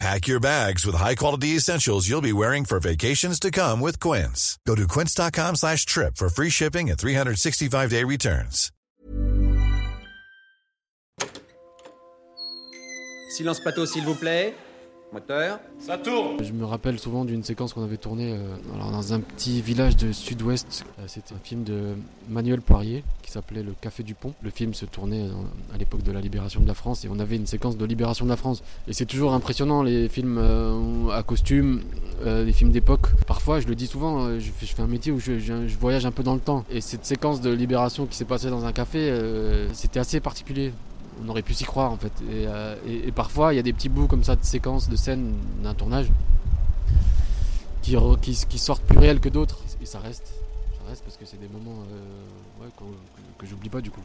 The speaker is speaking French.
Pack your bags with high-quality essentials you'll be wearing for vacations to come with Quince. Go to quince.com slash trip for free shipping and 365-day returns. Silence plateau, s'il vous plaît. Moteur. Ça tourne Je me rappelle souvent d'une séquence qu'on avait tournée euh, alors dans un petit village de sud-ouest. Euh, C'était un film de Manuel Poirier qui s'appelait Le Café du Pont. Le film se tournait euh, à l'époque de la libération de la France et on avait une séquence de libération de la France. Et c'est toujours impressionnant les films euh, à costume, euh, les films d'époque. Parfois, je le dis souvent, je, fais, je fais un métier où je, je- je voyage un peu dans le temps. Et cette séquence de libération qui s'est passée dans un café, euh, c'était assez particulier on aurait pu s'y croire en fait. Et, euh, et- parfois, il y a des petits bouts comme ça de séquences, de scènes d'un tournage qui, sortent plus réels que d'autres. Et ça reste. Ça reste parce que c'est des moments euh, que j'oublie pas du coup.